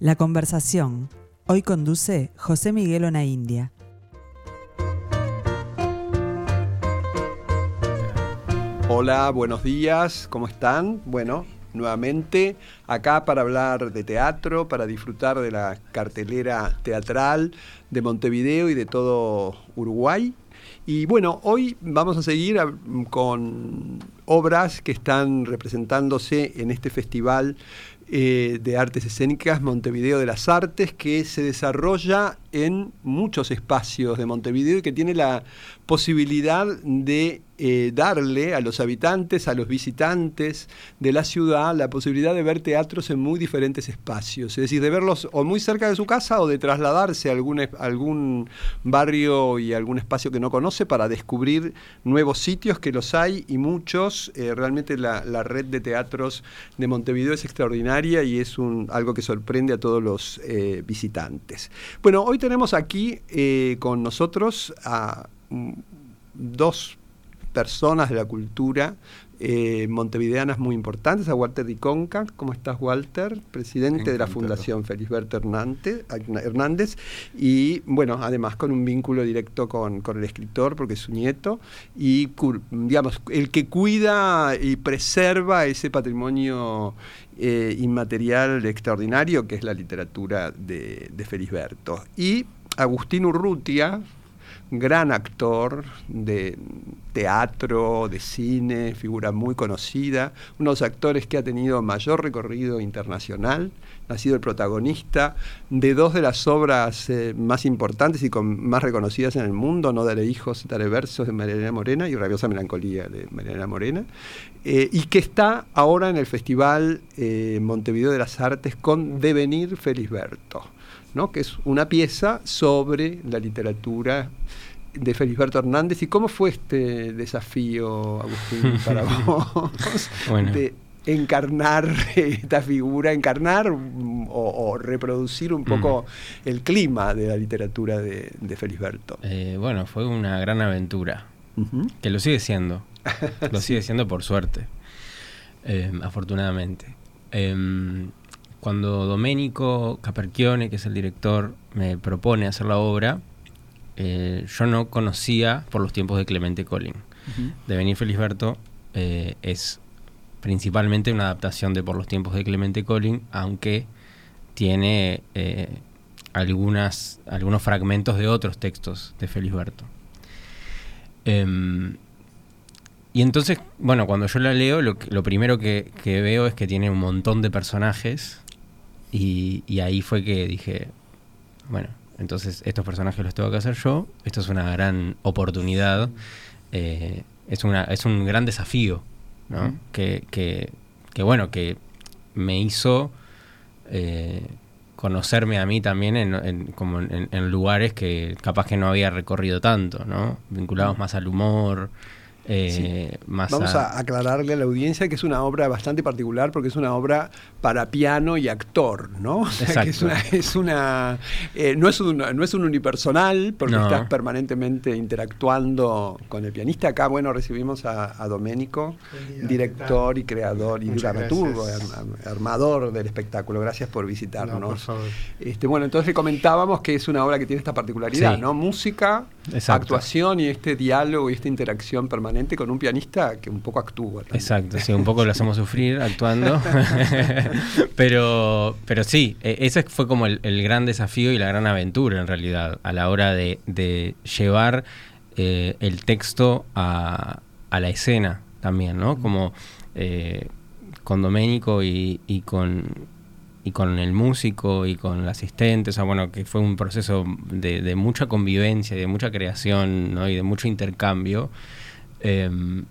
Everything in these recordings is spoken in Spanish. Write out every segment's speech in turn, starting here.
La conversación. Hoy conduce José Miguel Ona India. Hola, buenos días, ¿cómo están? Bueno, nuevamente acá para hablar de teatro, para disfrutar de la cartelera teatral de Montevideo y de todo Uruguay. Y bueno, hoy vamos a seguir con obras que están representándose en este festival eh, de artes escénicas Montevideo de las Artes, que se desarrolla en muchos espacios de Montevideo y que tiene la posibilidad de eh, darle a los habitantes, a los visitantes de la ciudad, la posibilidad de ver teatros en muy diferentes espacios, es decir, de verlos o muy cerca de su casa o de trasladarse a algún, algún barrio y algún espacio que no conoce para descubrir nuevos sitios, que los hay y muchos. Eh, realmente la, red de teatros de Montevideo es extraordinaria y es un, algo que sorprende a todos los eh, visitantes. Bueno, hoy tenemos aquí con nosotros a dos personas de la cultura eh, montevideanas muy importantes, a Walter Diconca. ¿Cómo estás, Walter? Presidente de la Fundación Felisberto Hernández. Y, bueno, además con un vínculo directo con, el escritor, porque es su nieto. Y, digamos, el que cuida y preserva ese patrimonio eh, inmaterial extraordinario que es la literatura de, de Felisberto. Y Agustín Urrutia, gran actor de teatro, de cine, figura muy conocida, uno de los actores que ha tenido mayor recorrido internacional, ha sido el protagonista de dos de las obras eh, más importantes y más reconocidas en el mundo, No daré hijos, daré versos de Mariana Morena y Rabiosa Melancolía de Mariana Morena, eh, y que está ahora en el Festival eh, Montevideo de las Artes con Devenir Felisberto que es una pieza sobre la literatura de Felisberto Hernández. ¿Y cómo fue este desafío, Agustín, para vos? De encarnar esta figura, encarnar o, reproducir un poco mm. el clima de la literatura de, Felisberto. Eh, bueno, fue una gran aventura, que lo sigue siendo, lo sigue siendo por suerte, eh, afortunadamente. Em, cuando Domenico Caperchione, que es el director, me propone hacer la obra, eh, yo no conocía por los tiempos de Clemente Collin. De Venir Felisberto eh, es principalmente una adaptación de Por los tiempos de Clemente Collin, aunque tiene eh, algunas, algunos fragmentos de otros textos de Felisberto. Em, y entonces, bueno, cuando yo la leo, lo, primero que, veo es que tiene un montón de personajes y, ahí fue que dije, bueno, entonces estos personajes los tengo que hacer yo, esto es una gran oportunidad, eh, es, una, es un gran desafío, ¿no? que, que, bueno, que me hizo eh, conocerme a mí también en, como en, lugares que capaz que no había recorrido tanto, ¿no? Vinculados más al humor, eh, Vamos a... aclararle a la audiencia que es una obra bastante particular porque es una obra para piano y actor, ¿no? es una, eh, no, es un, no es un unipersonal porque estás permanentemente interactuando con el pianista. Acá, bueno, recibimos a, a Doménico, director y creador y dramaturgo, armador del espectáculo. Gracias por visitarnos. Este, bueno, entonces le comentábamos que es una obra que tiene esta particularidad, ¿no? Música, actuación y este diálogo y esta interacción permanente con un pianista que un poco actúa. Exacto, sí, un poco lo hacemos sufrir actuando. pero, pero sí, e, ese fue como el, gran desafío y la gran aventura en realidad a la hora de, llevar eh, el texto a, la escena también, ¿no? Como eh, con Doménico y, con y con el músico y con el asistente, o sea, bueno, que fue un proceso de, mucha convivencia, de mucha creación ¿no? y de mucho intercambio. Em,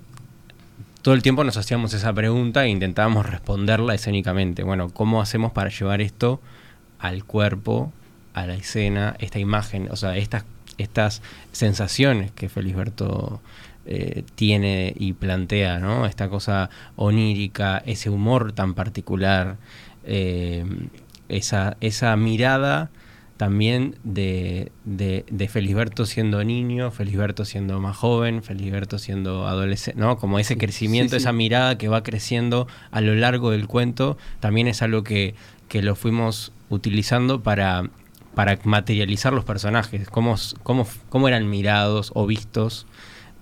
todo el tiempo nos hacíamos esa pregunta e intentábamos responderla escénicamente. Bueno, ¿cómo hacemos para llevar esto al cuerpo, a la escena, esta imagen, o sea, estas, estas sensaciones que Felisberto eh, tiene y plantea, ¿no? Esta cosa onírica, ese humor tan particular, em, esa, esa mirada también de, de, de, Felisberto siendo niño, Felisberto siendo más joven, Felisberto siendo adolescente, ¿no? Como ese crecimiento, esa mirada que va creciendo a lo largo del cuento, también es algo que, que lo fuimos utilizando para, para materializar los personajes, cómo, cómo, cómo eran mirados o vistos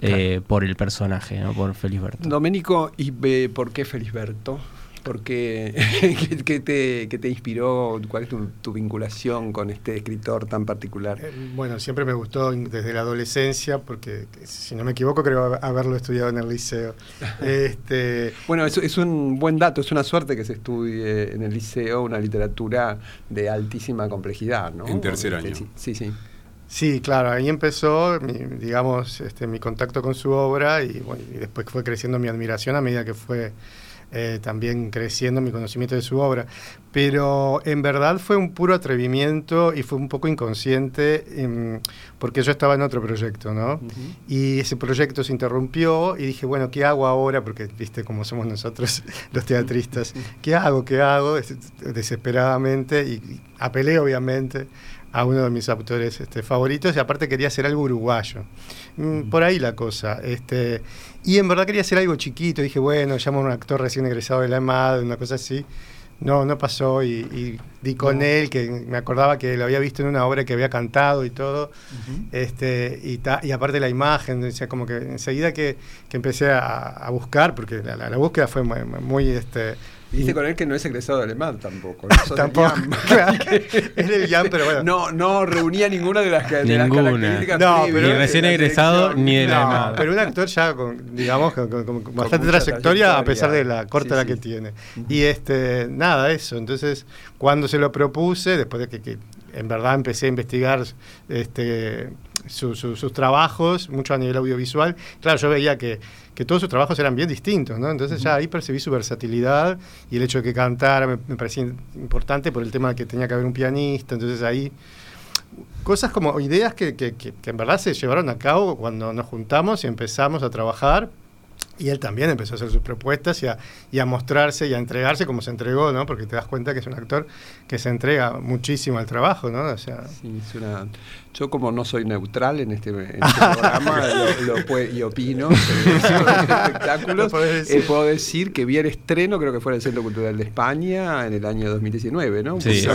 eh, por el personaje, ¿no? por Felisberto. Domenico, ¿y eh, por qué Felisberto? Porque, ¿qué, te, te, inspiró? ¿Cuál es tu, vinculación con este escritor tan particular? Eh, bueno, siempre me gustó desde la adolescencia, porque si no me equivoco creo haberlo estudiado en el liceo. este, bueno, es, es un buen dato, es una suerte que se estudie en el liceo una literatura de altísima complejidad, ¿no? En tercer año. Sí, sí. Sí, claro, ahí empezó, mi, digamos, este, mi contacto con su obra y, bueno, y después fue creciendo mi admiración a medida que fue eh, también creciendo mi conocimiento de su obra. Pero en verdad fue un puro atrevimiento y fue un poco inconsciente em, porque yo estaba en otro proyecto, ¿no? Y ese proyecto se interrumpió y dije, bueno, ¿qué hago ahora? Porque, viste, cómo somos nosotros los teatristas, ¿qué hago? ¿Qué hago? Desesperadamente y apelé, obviamente a uno de mis autores este, favoritos y aparte quería hacer algo uruguayo. Mm, por ahí la cosa. Este, y en verdad quería hacer algo chiquito. Dije, bueno, llamo a un actor recién egresado de la EMAD, una cosa así. No, no pasó y, di con él, que me acordaba que lo había visto en una obra que había cantado y todo. este, y, y aparte la imagen, decía, como que enseguida que, que empecé a, buscar, porque la, búsqueda fue muy, muy este, Dice con él que no es egresado de alemán tampoco. tampoco. es del IAM, pero bueno. No, no reunía ninguna de las, de las características. No, pero ni recién egresado ni de no, Pero un actor ya, con, digamos, con, bastante trayectoria, a pesar de la corta edad que tiene. Y este, nada, eso. Entonces, cuando se lo propuse, después de que, en verdad empecé a investigar este, sus trabajos, mucho a nivel audiovisual, claro, yo veía que que todos sus trabajos eran bien distintos, ¿no? Entonces ya ahí percibí su versatilidad y el hecho de que cantara me, parecía importante por el tema de que tenía que haber un pianista, entonces ahí cosas como ideas que, que, que, en verdad se llevaron a cabo cuando nos juntamos y empezamos a trabajar y él también empezó a hacer sus propuestas y a, y a, mostrarse y a entregarse como se entregó, ¿no? Porque te das cuenta que es un actor que se entrega muchísimo al trabajo, ¿no? O sea, yo como no soy neutral en este, este programa y opino sobre espectáculos, eh, puedo decir que vi el estreno, creo que fue en el Centro Cultural de España en el año 2019, ¿no? Sí,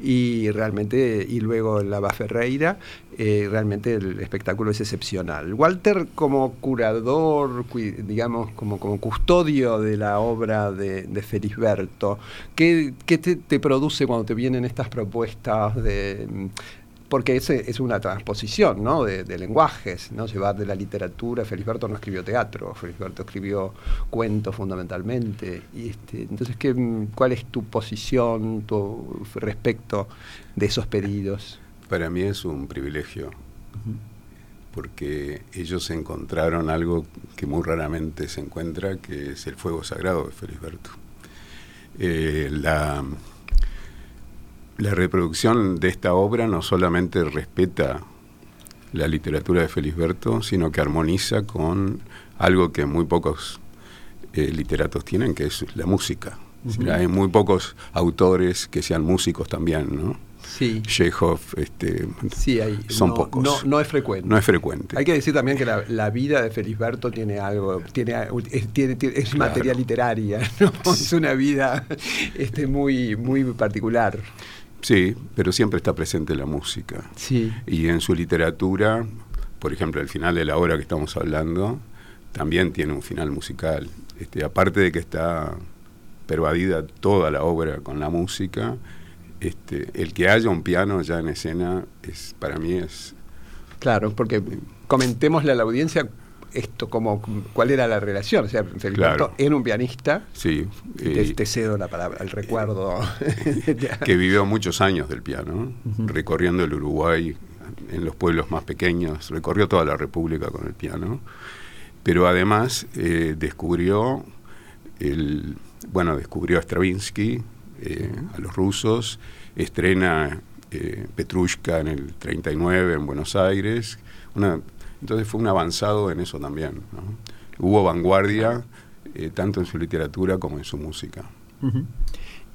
Y realmente, y luego la Ferreira, eh, realmente el espectáculo es excepcional. Walter como curador, digamos, como, como custodio de la obra de, de Felisberto, ¿qué, qué te, te produce cuando te vienen estas propuestas de porque es, es una transposición ¿no? de, lenguajes, ¿no? llevar de la literatura. Felisberto no escribió teatro, Felisberto escribió cuentos fundamentalmente. Y este, entonces, ¿qué, ¿cuál es tu posición tu, respecto de esos pedidos? Para mí es un privilegio, porque ellos encontraron algo que muy raramente se encuentra, que es el fuego sagrado de Felisberto. Eh, la la reproducción de esta obra no solamente respeta la literatura de Felisberto, sino que armoniza con algo que muy pocos eh, literatos tienen, que es la música. hay muy pocos autores que sean músicos también, ¿no? Sí. Chekhov, este, sí, hay, son pocos. No, no, es frecuente. No es frecuente. Hay que decir también que la, vida de Felisberto tiene algo, tiene, es, materia literaria, ¿no? es una vida este, muy, muy particular. Sí, pero siempre está presente la música. Sí. Y en su literatura, por ejemplo, el final de la obra que estamos hablando, también tiene un final musical. Este, aparte de que está pervadida toda la obra con la música, este, el que haya un piano ya en escena es para mí es claro porque comentémosle a la audiencia esto, como, cuál era la relación. O sea, Feliberto era un pianista. Sí. Eh, te, cedo la palabra, el recuerdo. que vivió muchos años del piano, recorriendo el Uruguay en los pueblos más pequeños, recorrió toda la República con el piano. Pero además eh, descubrió el, bueno, descubrió a Stravinsky, eh, a los rusos, estrena Petrushka en el 39 en Buenos Aires, una entonces fue un avanzado en eso también. Hubo vanguardia eh, tanto en su literatura como en su música.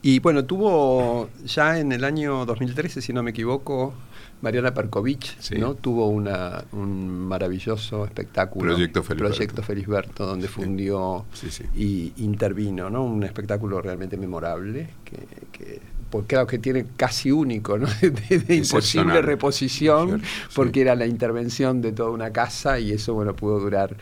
Y bueno, tuvo ya en el año 2013, si no me equivoco, Mariana Perkovich, Sí. ¿no? Tuvo una, un maravilloso espectáculo. Proyecto Felisberto. Proyecto Felisberto, donde fundió sí. y intervino, ¿no? Un espectáculo realmente memorable, que, que pues claro que tiene casi único, ¿no? De, de imposible reposición, sí. porque era la intervención de toda una casa y eso, bueno, pudo durar.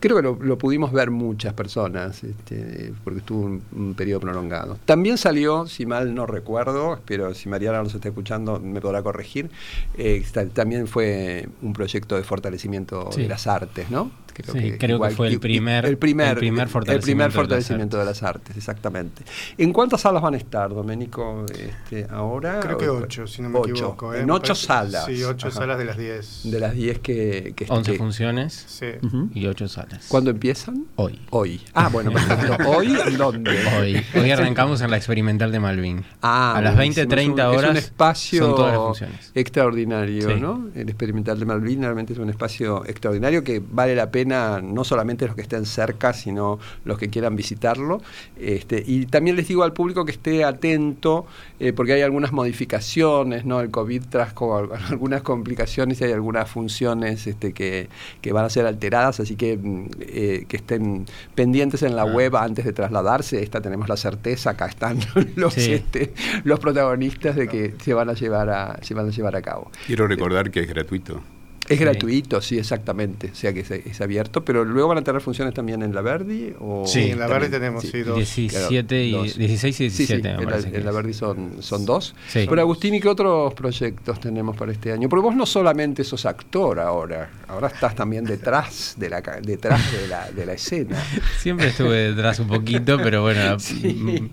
Creo que lo, lo pudimos ver muchas personas, este, porque estuvo un, un periodo prolongado. También salió, si mal no recuerdo, pero si Mariana nos está escuchando me podrá corregir, eh, también fue un proyecto de fortalecimiento Sí. de las artes, ¿no? Sí, creo que fue el primer- el primer, el primer el fortalecimiento primer de las fortalecimiento de las artes, exactamente. ¿En cuántas salas van a estar, Domenico, este, ahora? Creo que ocho, si no me Ocho. equivoco. ¿eh? En ocho parece- salas. Sí, ocho Ajá. salas de las diez. De las 10 que, que 11 que- funciones Sí. Y 8 salas. ¿Cuándo empiezan? Hoy. Hoy. Ah, bueno, perfecto. ¿Hoy en dónde? Hoy. Hoy arrancamos en la experimental de Malvin. Ah, a las buenísimo. 20, 30 Es un- horas. Es un espacio son todas las funciones. extraordinario, Sí. ¿no? El experimental de Malvin realmente es un espacio extraordinario que vale la pena no solamente los que estén cerca, sino los que quieran visitarlo. Este, y también les digo al público que esté atento, eh, porque hay algunas modificaciones, ¿no? El COVID trajo al- algunas complicaciones y hay algunas funciones este, que, que van a ser alteradas, así que mm, eh, que estén pendientes en la Ah. web antes de trasladarse. Esta tenemos la certeza, acá están los, Sí. este, los protagonistas de que se van a llevar a, se van a llevar a cabo. Quiero recordar que es gratuito. Es Sí. gratuito, sí, exactamente. O sea que es, es abierto, pero luego van a tener funciones también en la Verdi. O Sí, en la también- Verdi tenemos, sí, dos. 17 y dos. 16 y Sí, 17 sí, me en la, en la. Verdi son, son dos. Sí. Pero Agustín, ¿y qué otros proyectos tenemos para este año? Porque vos no solamente sos actor ahora, ahora estás también detrás de la, ca- detrás de la, de la escena. Siempre estuve detrás un poquito, pero bueno. Sí. mm,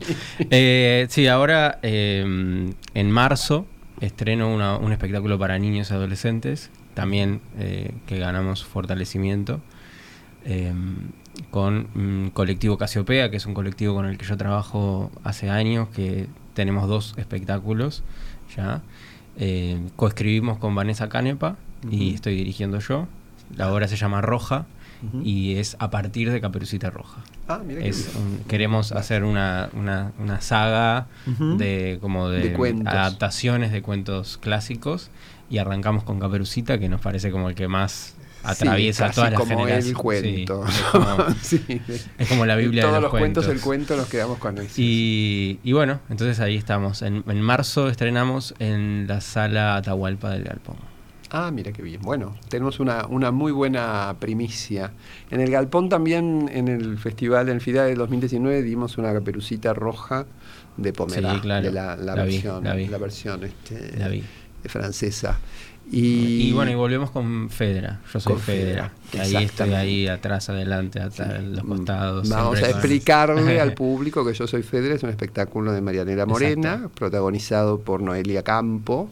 eh, sí, ahora eh, en marzo estreno una- un espectáculo para niños y adolescentes, también eh, que ganamos fortalecimiento, eh, con mm, Colectivo Casiopea, que es un colectivo con el que yo trabajo hace años, que tenemos dos espectáculos ya. Eh, coescribimos con Vanessa Canepa y estoy dirigiendo yo. La obra se llama Roja Y es a partir de Caperucita Roja. Ah, mira Es un- queremos hacer una, una, una saga de como de, adaptaciones de cuentos clásicos y arrancamos con Caperucita que nos parece como el que más atraviesa Sí, todas las como generaciones. el cuento. Sí, es, como, Sí. es como la Biblia Todos de los los, cuentos, cuentos. el cuento, nos quedamos con eso. Y, y bueno, entonces ahí estamos. En, en marzo estrenamos en la sala Atahualpa del Galpón. Ah, mira qué bien. Bueno, tenemos una, una muy buena primicia. En el Galpón también, en el festival, en el FIDA del 2019, dimos una caperucita roja de Pomerá, Sí, claro. de la, la La vi, versión, la vi. versión este, vi. francesa. Y, Y, bueno, y volvemos con Fedra. Yo soy Fedra. Ahí estoy ahí atrás, adelante, atrás, en los costados. Vamos a con- explicarle al público que Yo Soy Fedra es un espectáculo de Marianela Morena, Exacto. protagonizado por Noelia Campo.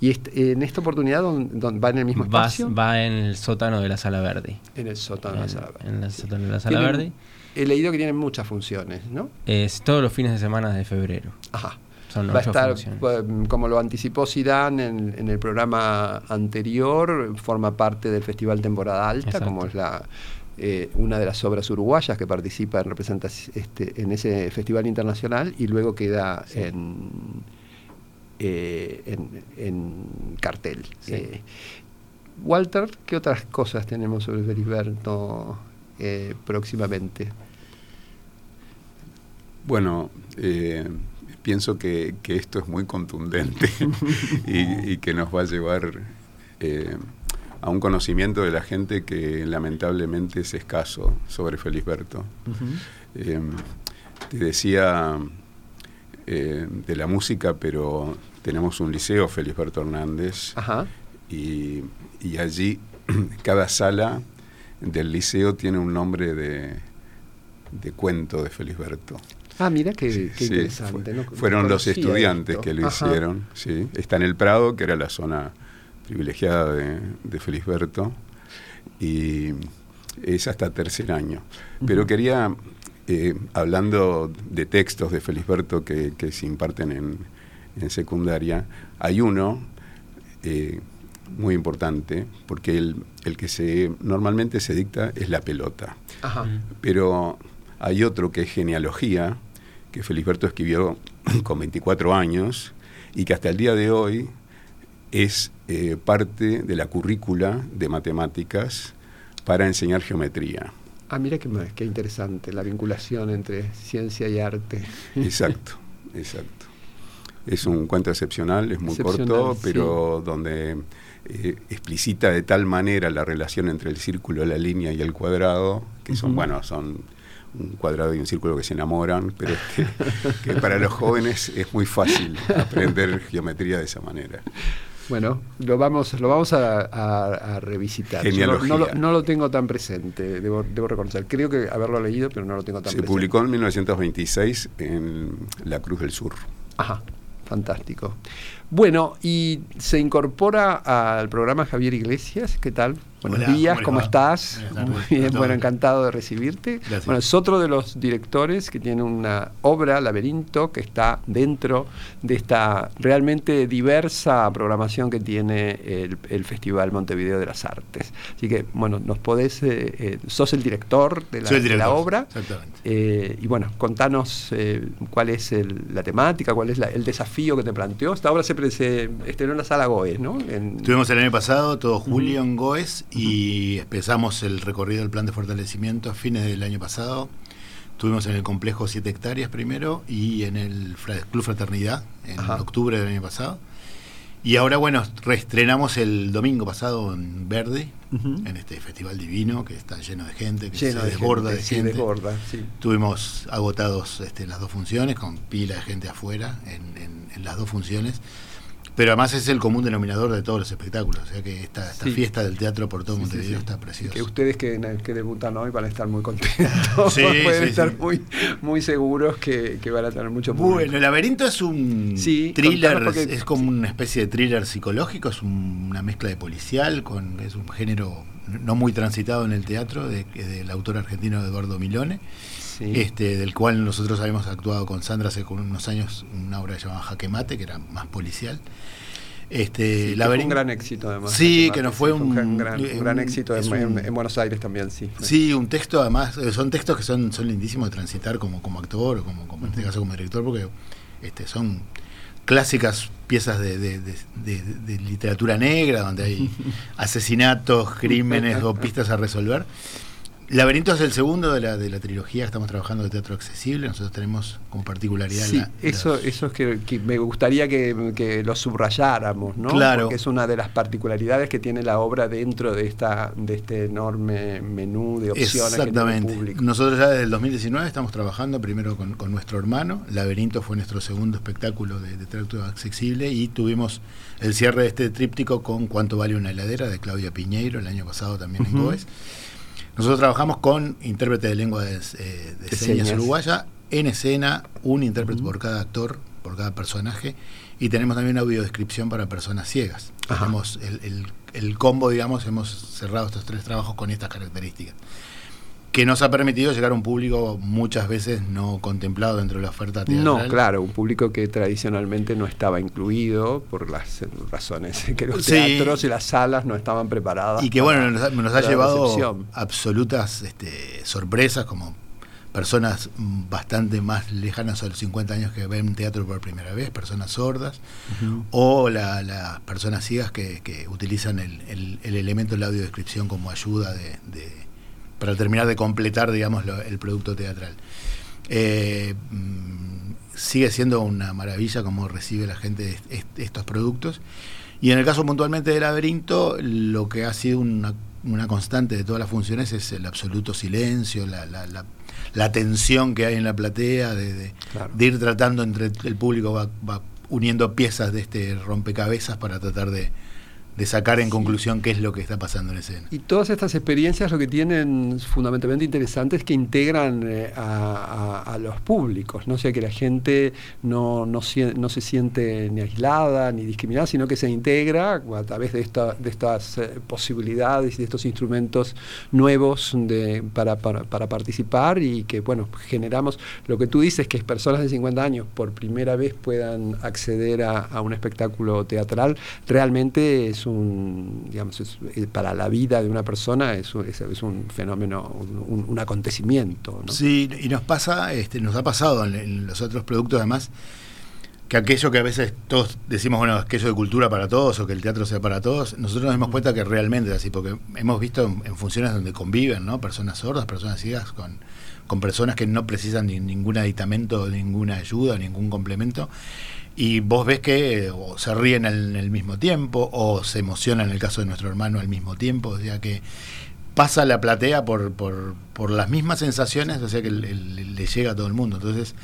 Y est- en esta oportunidad don- don- va en el mismo espacio, va en el sótano de la Sala Verde. en el sótano de la sala. en el sótano de la Sala Tienen- Verde. He leído que tienen muchas funciones, ¿no? Es todos los fines de semana de febrero. Ajá. Son Va a estar, funciones. eh, como lo anticipó Zidane en, en el programa anterior, forma parte del Festival Temporada Alta, Exacto. como es la eh, una de las obras uruguayas que participa en representaci- este, en ese festival internacional y luego queda Sí. en, eh, en, en cartel. Sí. Eh, Walter, ¿qué otras cosas tenemos sobre Felisberto eh, próximamente? Bueno, eh, pienso que, que esto es muy contundente y, y que nos va a llevar eh, a un conocimiento de la gente que lamentablemente es escaso sobre Felisberto. Eh, te decía eh, de la música, pero tenemos un liceo, Felisberto Hernández, Ajá. y, y allí cada sala del liceo tiene un nombre de, de cuento de Felisberto. Ah, mira qué, qué Sí, interesante. fue- no fueron los estudiantes esto. que lo Ajá. hicieron. Sí. Está en el Prado, que era la zona privilegiada de, de Felisberto, y es hasta tercer año. Pero quería, eh, hablando de textos de Felisberto que, que se imparten en, en secundaria, hay uno eh, muy importante, porque el, el que se normalmente se dicta es la pelota Ajá. Mm. pero hay otro que es genealogía, que Felisberto escribió con 24 años y que hasta el día de hoy es eh, parte de la currícula de matemáticas para enseñar geometría. Ah, mira qué, qué interesante la vinculación entre ciencia y arte. Exacto, exacto. Es un cuento excepcional, es muy corto, pero donde eh, explicita de tal manera la relación entre el círculo, la línea y el cuadrado, que son, bueno, son un cuadrado y un círculo que se enamoran, pero que, para los jóvenes es muy fácil aprender geometría de esa manera. Bueno, lo vamos, lo vamos a, revisitar. No, lo, tengo tan presente, debo, debo, reconocer. Creo que haberlo leído, pero no lo tengo tan Se presente. Se publicó en 1926 en La Cruz del Sur. Ajá, fantástico. Bueno, y se incorpora al programa Javier Iglesias. ¿Qué tal? Buenos días, ¿cómo, estás? Muy bien, bueno, encantado de recibirte. Bueno, es otro de los directores que tiene una obra, Laberinto, que está dentro de esta realmente diversa programación que tiene el, Festival Montevideo de las Artes. Así que, bueno, nos podés, eh, eh, sos el director de la, obra. Exactamente. Eh, y bueno, contanos cuál es la temática, cuál es el desafío que te planteó. Esta obra se, se estrenó en la sala Goes, ¿no? Tuvimos el año pasado, todo julio en Goes y empezamos el recorrido del plan de fortalecimiento a fines del año pasado. Estuvimos en el complejo 7 hectáreas primero y en el Club Fraternidad en octubre del año pasado. Y ahora, bueno, reestrenamos el domingo pasado en Verde, en este festival divino que está lleno de gente, que se desborda de gente. Tuvimos agotados este, las dos funciones, con pila de gente afuera en las dos funciones. Pero además es el común denominador de todos los espectáculos. O sea que esta, esta fiesta del teatro por todo Montevideo está preciosa. Que ustedes que, que, debutan hoy van a estar muy contentos. Pueden estar muy, muy seguros que, van a tener mucho público. Bueno, El laberinto es un thriller, es como una especie de thriller psicológico, es una mezcla de policial, con es un género no muy transitado en el teatro, de, del autor argentino Eduardo Milone este, del cual nosotros habíamos actuado con Sandra hace unos años una obra llamada Jaque Mate, que era más policial. Este, fue un gran éxito además. Sí, que no fue un, gran, éxito en, Buenos Aires también, sí. Sí, un texto además, eh, son textos que son, son lindísimos de transitar como, como actor o como, como en este caso como director, porque este, son clásicas piezas de, de, literatura negra, donde hay asesinatos, crímenes o pistas a resolver. Laberinto es el segundo de la, de la trilogía, estamos trabajando de teatro accesible, nosotros tenemos como particularidad... Sí, eso, eso es que, me gustaría que, lo subrayáramos, ¿no? Claro. Porque es una de las particularidades que tiene la obra dentro de esta de este enorme menú de opciones Exactamente. que tiene el público. Nosotros ya desde el 2019 estamos trabajando primero con, nuestro hermano, Laberinto fue nuestro segundo espectáculo de, teatro accesible y tuvimos el cierre de este tríptico con Cuánto vale una heladera de Claudia Piñeiro el año pasado también en Goes. Nosotros trabajamos con intérprete de lengua de, eh, señas, uruguaya, en escena, un intérprete por cada actor, por cada personaje, y tenemos también audiodescripción para personas ciegas. Tenemos el, el, combo, digamos, hemos cerrado estos tres trabajos con estas características que nos ha permitido llegar a un público muchas veces no contemplado dentro de la oferta teatral. No, claro, un público que tradicionalmente no estaba incluido por las razones que los teatros y las salas no estaban preparadas. Y que bueno, nos, ha llevado absolutas este, sorpresas como personas bastante más lejanas a los 50 años que ven teatro por primera vez, personas sordas, o las personas ciegas que, utilizan el, elemento de la audiodescripción como ayuda de para terminar de completar, digamos, el producto teatral. Eh, mm, sigue siendo una maravilla cómo recibe la gente estos productos. Y en el caso puntualmente del laberinto, lo que ha sido una, constante de todas las funciones es el absoluto silencio, la, la, tensión que hay en la platea, de, ir tratando entre el público, va uniendo piezas de este rompecabezas para tratar de, de sacar en conclusión qué es lo que está pasando en escena. Y todas estas experiencias lo que tienen fundamentalmente interesante es que integran eh, a, los públicos, ¿no? o sea que la gente no, no, se siente ni aislada ni discriminada, sino que se integra a través de, esta, de estas eh, posibilidades y de estos instrumentos nuevos de, para, para, para, participar y que, bueno, generamos lo que tú dices, que personas de 50 años por primera vez puedan acceder a, a un espectáculo teatral, realmente es es un, digamos, eh, para la vida de una persona es, es, un fenómeno, un, acontecimiento. Sí, y nos pasa, este, nos ha pasado en, los otros productos además, que aquello que a veces todos decimos, bueno, aquello de cultura para todos o que el teatro sea para todos, nosotros nos damos cuenta que realmente es así, porque hemos visto en, funciones donde conviven, ¿no? Personas sordas, personas ciegas, con, con personas que no precisan ni, ningún aditamento, ninguna ayuda, ningún complemento y vos ves que o se ríen en el mismo tiempo o se emocionan en el caso de nuestro hermano al mismo tiempo, o sea que pasa la platea por, por, por las mismas sensaciones, o sea que le, llega a todo el mundo. Entonces,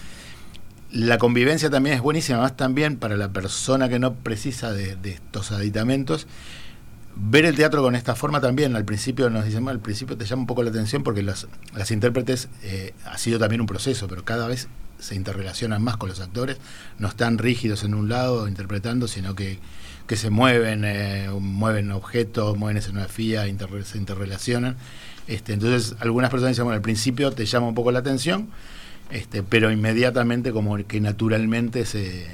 la convivencia también es buenísima, más también para la persona que no precisa de, estos aditamentos. Ver el teatro con esta forma también, al principio nos dicen, al principio te llama un poco la atención porque las, las intérpretes eh, ha sido también un proceso, pero cada vez se interrelacionan más con los actores, no están rígidos en un lado interpretando, sino que, que se mueven, eh, mueven objetos, mueven escenografía, se interrelacionan. Este, entonces, algunas personas dicen, bueno, al principio te llama un poco la atención, este, pero inmediatamente como que naturalmente se,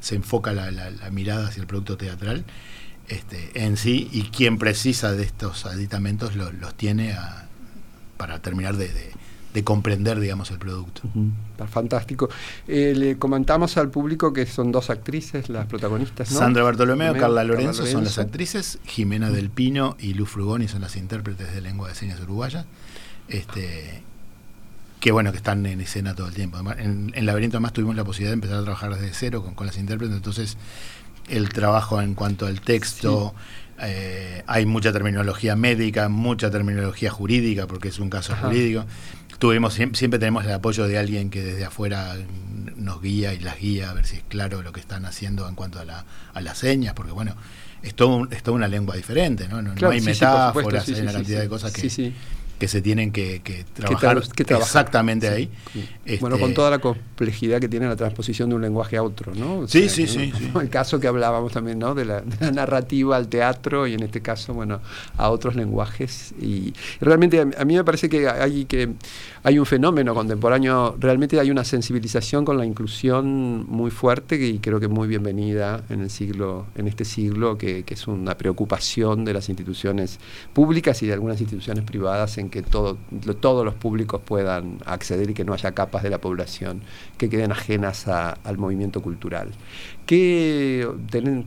se enfoca la, mirada hacia el producto teatral este, en sí y quien precisa de estos aditamentos los tiene para terminar de comprender, digamos, el producto. Fantástico. Eh, le comentamos al público que son dos actrices las protagonistas, ¿no? Sandra Bartolomeo, Carla Lorenzo, son las actrices, Jimena Del Pino y Luz Frugoni son las intérpretes de lengua de señas uruguaya. Este, que bueno, que están en escena todo el tiempo. en, en Laberinto además tuvimos la posibilidad de empezar a trabajar desde cero con, con las intérpretes, entonces el trabajo en cuanto al texto, eh, hay mucha terminología médica, mucha terminología jurídica, porque es un caso jurídico tuvimos siempre tenemos el apoyo de alguien que desde afuera nos guía y las guía a ver si es claro lo que están haciendo en cuanto a, la, a las señas, porque bueno, es todo, es toda una lengua diferente, ¿no? No, hay metáforas, hay una cantidad de cosas que, que se tienen que, trabajar, exactamente ahí. bueno, con este, toda la complejidad que tiene la transposición de un lenguaje a otro, ¿no? sí, sí, sí, El caso que hablábamos también, ¿no? De la, narrativa al teatro y en este caso, bueno, a otros lenguajes. Y realmente a, mí me parece que hay, que hay un fenómeno contemporáneo, realmente hay una sensibilización con la inclusión muy fuerte y creo que muy bienvenida en el siglo, en este siglo, que, que es una preocupación de las instituciones públicas y de algunas instituciones privadas en que todo, todos los públicos puedan acceder y que no haya capas de la población que queden ajenas al movimiento cultural. ¿Qué,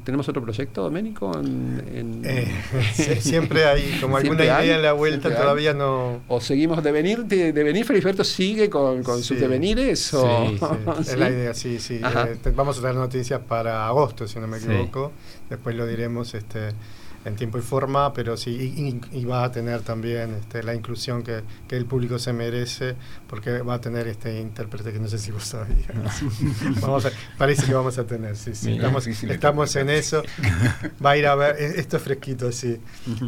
¿Tenemos otro proyecto, Doménico? Eh, siempre hay como alguna idea en la vuelta, todavía no... ¿O seguimos de venir? ¿De, venir Feliberto sigue con, sus devenires? O... Sí, es la idea, sí, sí. Eh, vamos a dar noticias para agosto, si no me equivoco. Después lo diremos este en tiempo y forma, pero sí, y, va a tener también este, la inclusión que, el público se merece, porque va a tener este intérprete que no sé si vos sabías. vamos parece que vamos a tener, sí, sí. estamos, estamos en eso. Va a ir a ver, e, esto es fresquito, sí,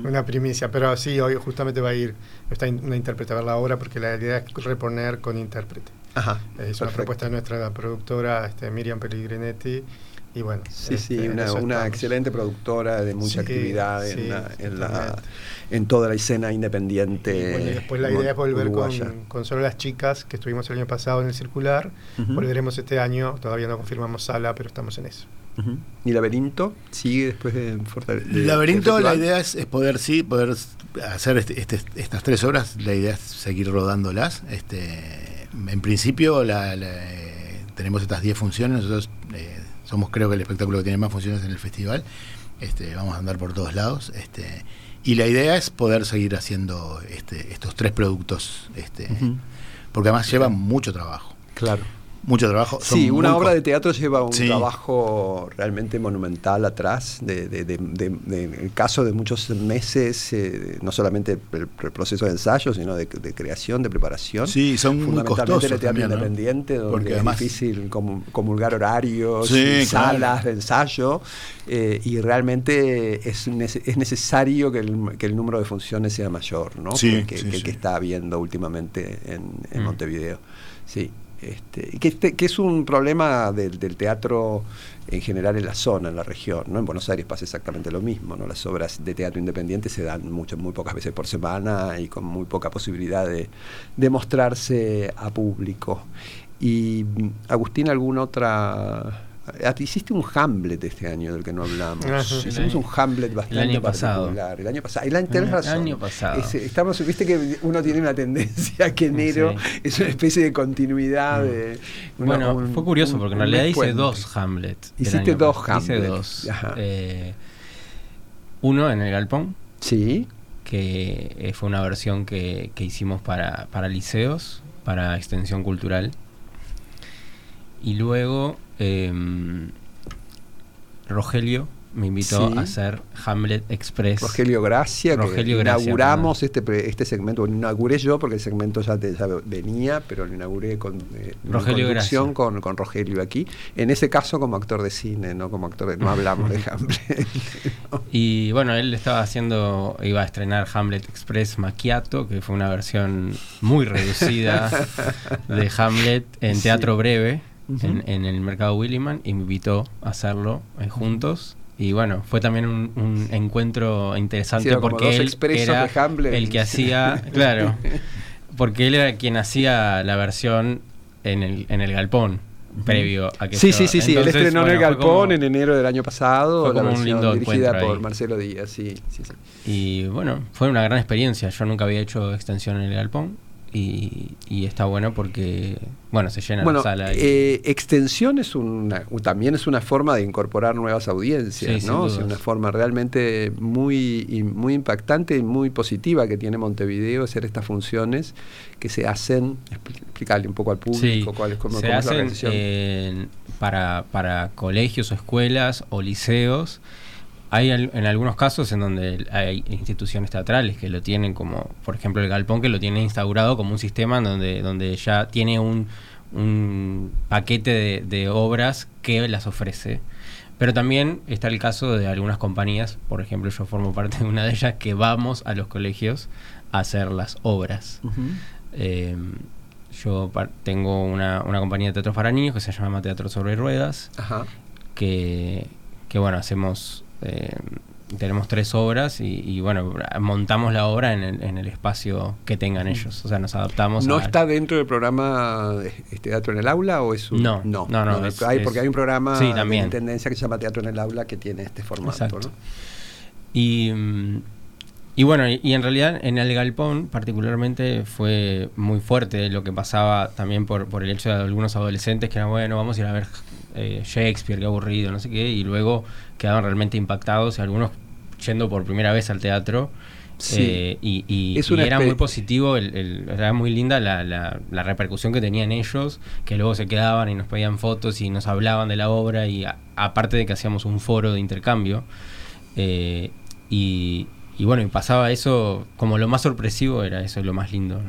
una primicia, pero sí, hoy justamente va a ir está una intérprete a ver la obra, porque la idea es reponer con intérprete. Ajá, es una propuesta de nuestra productora este, Miriam Pellegrinetti y bueno, sí, sí, este, una, excelente productora de mucha actividad en, la, en, toda la escena independiente. Y, después la idea es volver con, solo las chicas que estuvimos el año pasado en el circular. Volveremos este año, todavía no confirmamos sala, pero estamos en eso. ¿Y Laberinto sigue después de, Laberinto, la idea es, poder, sí, poder hacer este, este, estas tres horas. La idea es seguir rodándolas. Este, en principio, la, tenemos estas diez funciones. Nosotros. Eh, somos creo que el espectáculo que tiene más funciones en el festival. Este, vamos a andar por todos lados. Este, y la idea es poder seguir haciendo este, estos tres productos, este, porque además lleva mucho trabajo. Claro mucho trabajo. sí, una obra de teatro lleva un trabajo realmente monumental atrás, de, el caso de muchos meses, eh, no solamente el, proceso de ensayo, sino de, creación, de preparación. Sí, son muy costosos. el teatro independiente, donde Porque es difícil comulgar horarios, salas de ensayo, eh, y realmente es, es necesario que el, número de funciones sea mayor, ¿no? que, el que está habiendo últimamente en, mm. Montevideo. Sí. Este, que, que, es un problema del, teatro en general en la zona, en la región. ¿no? En Buenos Aires pasa exactamente lo mismo. ¿no? Las obras de teatro independiente se dan mucho, muy pocas veces por semana y con muy poca posibilidad de, de mostrarse a público. Y Agustín, ¿alguna otra hiciste un Hamlet este año del que no hablamos. Hicimos un Hamlet bastante el año pasado. El año pasado. El año, pasado. estamos, viste que uno tiene una tendencia que enero es una especie de continuidad. Mm. De, bueno, fue curioso porque en realidad hice dos Hamlet. Hiciste dos Hamlet. Hice dos. Eh, uno en el Galpón. Sí. Que eh, fue una versión que, que hicimos para, para liceos, para extensión cultural. Y luego eh, Rogelio me invitó a hacer Hamlet Express. Rogelio Gracia, Rogelio que inauguramos este, este segmento, lo inauguré yo porque el segmento ya, venía, pero lo inauguré con eh, Rogelio conducción con, con, Rogelio aquí. En ese caso como actor de cine, no como actor de, no hablamos de Hamlet. Y bueno, él estaba haciendo, iba a estrenar Hamlet Express Macchiato, que fue una versión muy reducida de Hamlet en teatro breve en, el mercado Williman y me invitó a hacerlo eh, juntos. Y bueno, fue también un, encuentro interesante porque él era el que hacía, claro, porque él era quien hacía la versión en el, en el galpón previo a que Sí, sí, sí, sí, él estrenó en el Galpón en enero del año pasado, la versión un lindo dirigida por Marcelo Díaz, sí, sí, sí. Y bueno, fue una gran experiencia, yo nunca había hecho extensión en el Galpón y, está bueno porque, bueno, se llena la sala. Eh, extensión es una, también es una forma de incorporar nuevas audiencias, ¿no? Es una forma realmente muy, muy impactante y muy positiva que tiene Montevideo hacer estas funciones que se hacen, explicarle un poco al público cuál es, cómo, se hacen para, para colegios o escuelas o liceos hay en algunos casos en donde hay instituciones teatrales que lo tienen como, por ejemplo, el Galpón que lo tiene instaurado como un sistema donde, donde ya tiene un, paquete de, obras que las ofrece. Pero también está el caso de algunas compañías, por ejemplo, yo formo parte de una de ellas, que vamos a los colegios a hacer las obras. Em, yo tengo una, compañía de teatro para niños que se llama Teatro sobre Ruedas, Que, que bueno, hacemos eh, tenemos tres obras y, bueno, montamos la obra en el, espacio que tengan ellos. O sea, nos adaptamos. ¿No está dentro del programa este, Teatro en el Aula o es un.? No, no, no. hay, porque hay un programa de tendencia que se llama Teatro en el Aula que tiene este formato. Y. Y bueno, y, en realidad en el Galpón particularmente fue muy fuerte lo que pasaba también por, por el hecho de algunos adolescentes que eran, bueno, vamos a ir a ver eh, Shakespeare, qué aburrido, no sé qué, y luego quedaban realmente impactados, algunos yendo por primera vez al teatro. Eh, y, era muy positivo, era muy linda la, la, repercusión que tenían ellos, que luego se quedaban y nos pedían fotos y nos hablaban de la obra, y aparte de que hacíamos un foro de intercambio. Eh, y, y bueno, y pasaba eso, como lo más sorpresivo era eso, lo más lindo.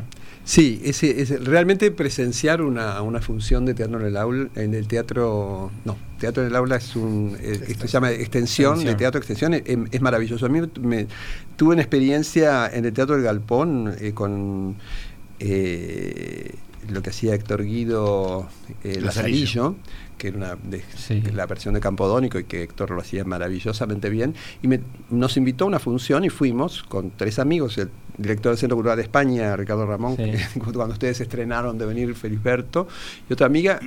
Sí, ese, realmente presenciar una, una, función de teatro en el aula, en el teatro, no, teatro en el aula es un, eh, esto se llama extensión, de teatro extensión, es, maravilloso. A mí me, tuve una experiencia en el Teatro del Galpón eh, con eh, lo que hacía Héctor Guido Lazarillo que era una de, la versión de Campodónico y que Héctor lo hacía maravillosamente bien. Y nos invitó a una función y fuimos con tres amigos, el director del Centro Cultural de España, Ricardo Ramón, cuando ustedes estrenaron de venir Felisberto, y otra amiga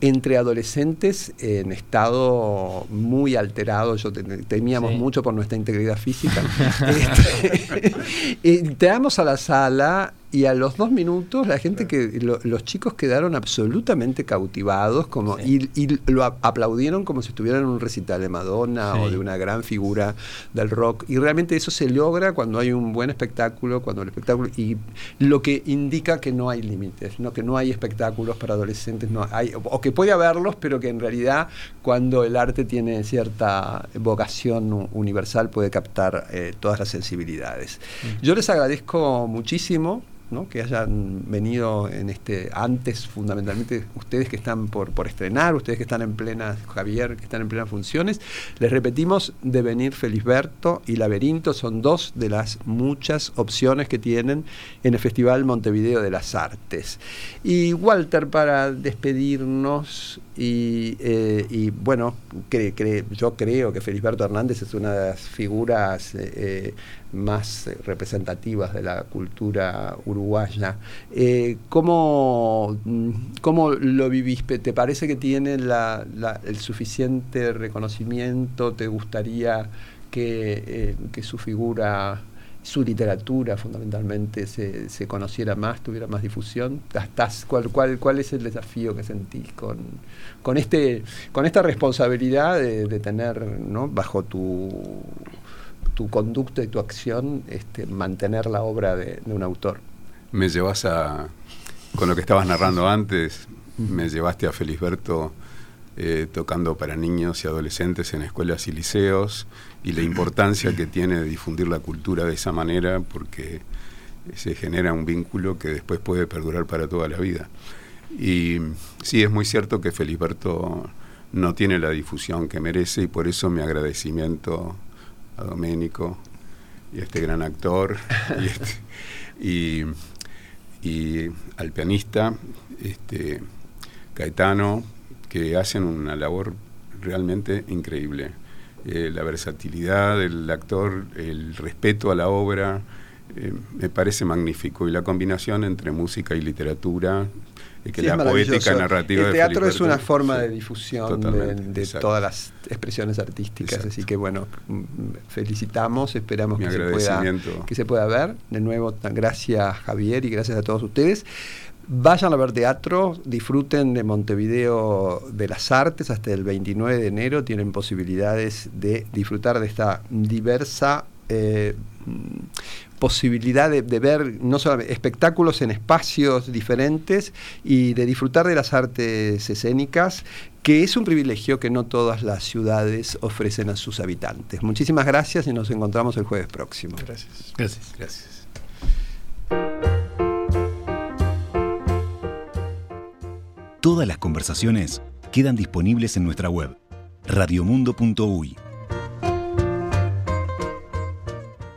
entre adolescentes en estado muy alterado, yo temíamos mucho por nuestra integridad física. este, entramos a la sala y a los dos minutos la gente que los chicos quedaron absolutamente cautivados como y, lo aplaudieron como si estuvieran en un recital de Madonna o de una gran figura del rock. Y realmente eso se logra cuando hay un buen espectáculo cuando el espectáculo y lo que indica que no hay límites no que no hay espectáculos para adolescentes no hay o que puede haberlos pero que en realidad cuando el arte tiene cierta vocación universal puede captar eh, todas las sensibilidades. Mm. yo les agradezco muchísimo que hayan venido en este antes fundamentalmente ustedes que están por, estrenar, ustedes que están en plena, Javier, que están en plenas funciones. Les repetimos, Devenir Felisberto y Laberinto son dos de las muchas opciones que tienen en el Festival Montevideo de las Artes. Y Walter, para despedirnos, y, eh, bueno, yo creo que Felisberto Hernández es una de las figuras eh, más representativas de la cultura uruguaya. Eh, ¿cómo, lo viviste? ¿Te parece que tiene el suficiente reconocimiento? ¿Te gustaría que su figura su literatura fundamentalmente se, se, conociera más, tuviera más difusión? ¿Cuál, cuál, cuál es el desafío que sentís con, con, este, con esta responsabilidad de, tener ¿no? bajo tu, tu conducta y tu acción este, mantener la obra de, un autor? Me llevas a, con lo que estabas narrando antes, me llevaste a Felisberto eh, tocando para niños y adolescentes en escuelas y liceos y la importancia que tiene de difundir la cultura de esa manera porque se genera un vínculo que después puede perdurar para toda la vida. Y sí, es muy cierto que Felisberto no tiene la difusión que merece y por eso mi agradecimiento a Doménico y a este gran actor y, este, y, al pianista este, Caetano, que hacen una labor realmente increíble. Eh, la versatilidad del actor, el respeto a la obra, eh, me parece magnífico. Y la combinación entre música y literatura, y que la poética narrativa el teatro es una forma de difusión de, todas las expresiones artísticas así que bueno felicitamos esperamos que se, pueda, que se pueda ver. De nuevo gracias Javier y gracias a todos ustedes Vayan a ver teatro, disfruten de Montevideo de las Artes hasta el 29 de enero, tienen posibilidades de disfrutar de esta diversa eh, posibilidad de, ver no solamente espectáculos en espacios diferentes y de disfrutar de las artes escénicas, que es un privilegio que no todas las ciudades ofrecen a sus habitantes. Muchísimas gracias y nos encontramos el jueves próximo. Gracias. Gracias. Gracias. Todas las conversaciones quedan disponibles en nuestra web radiomundo.uy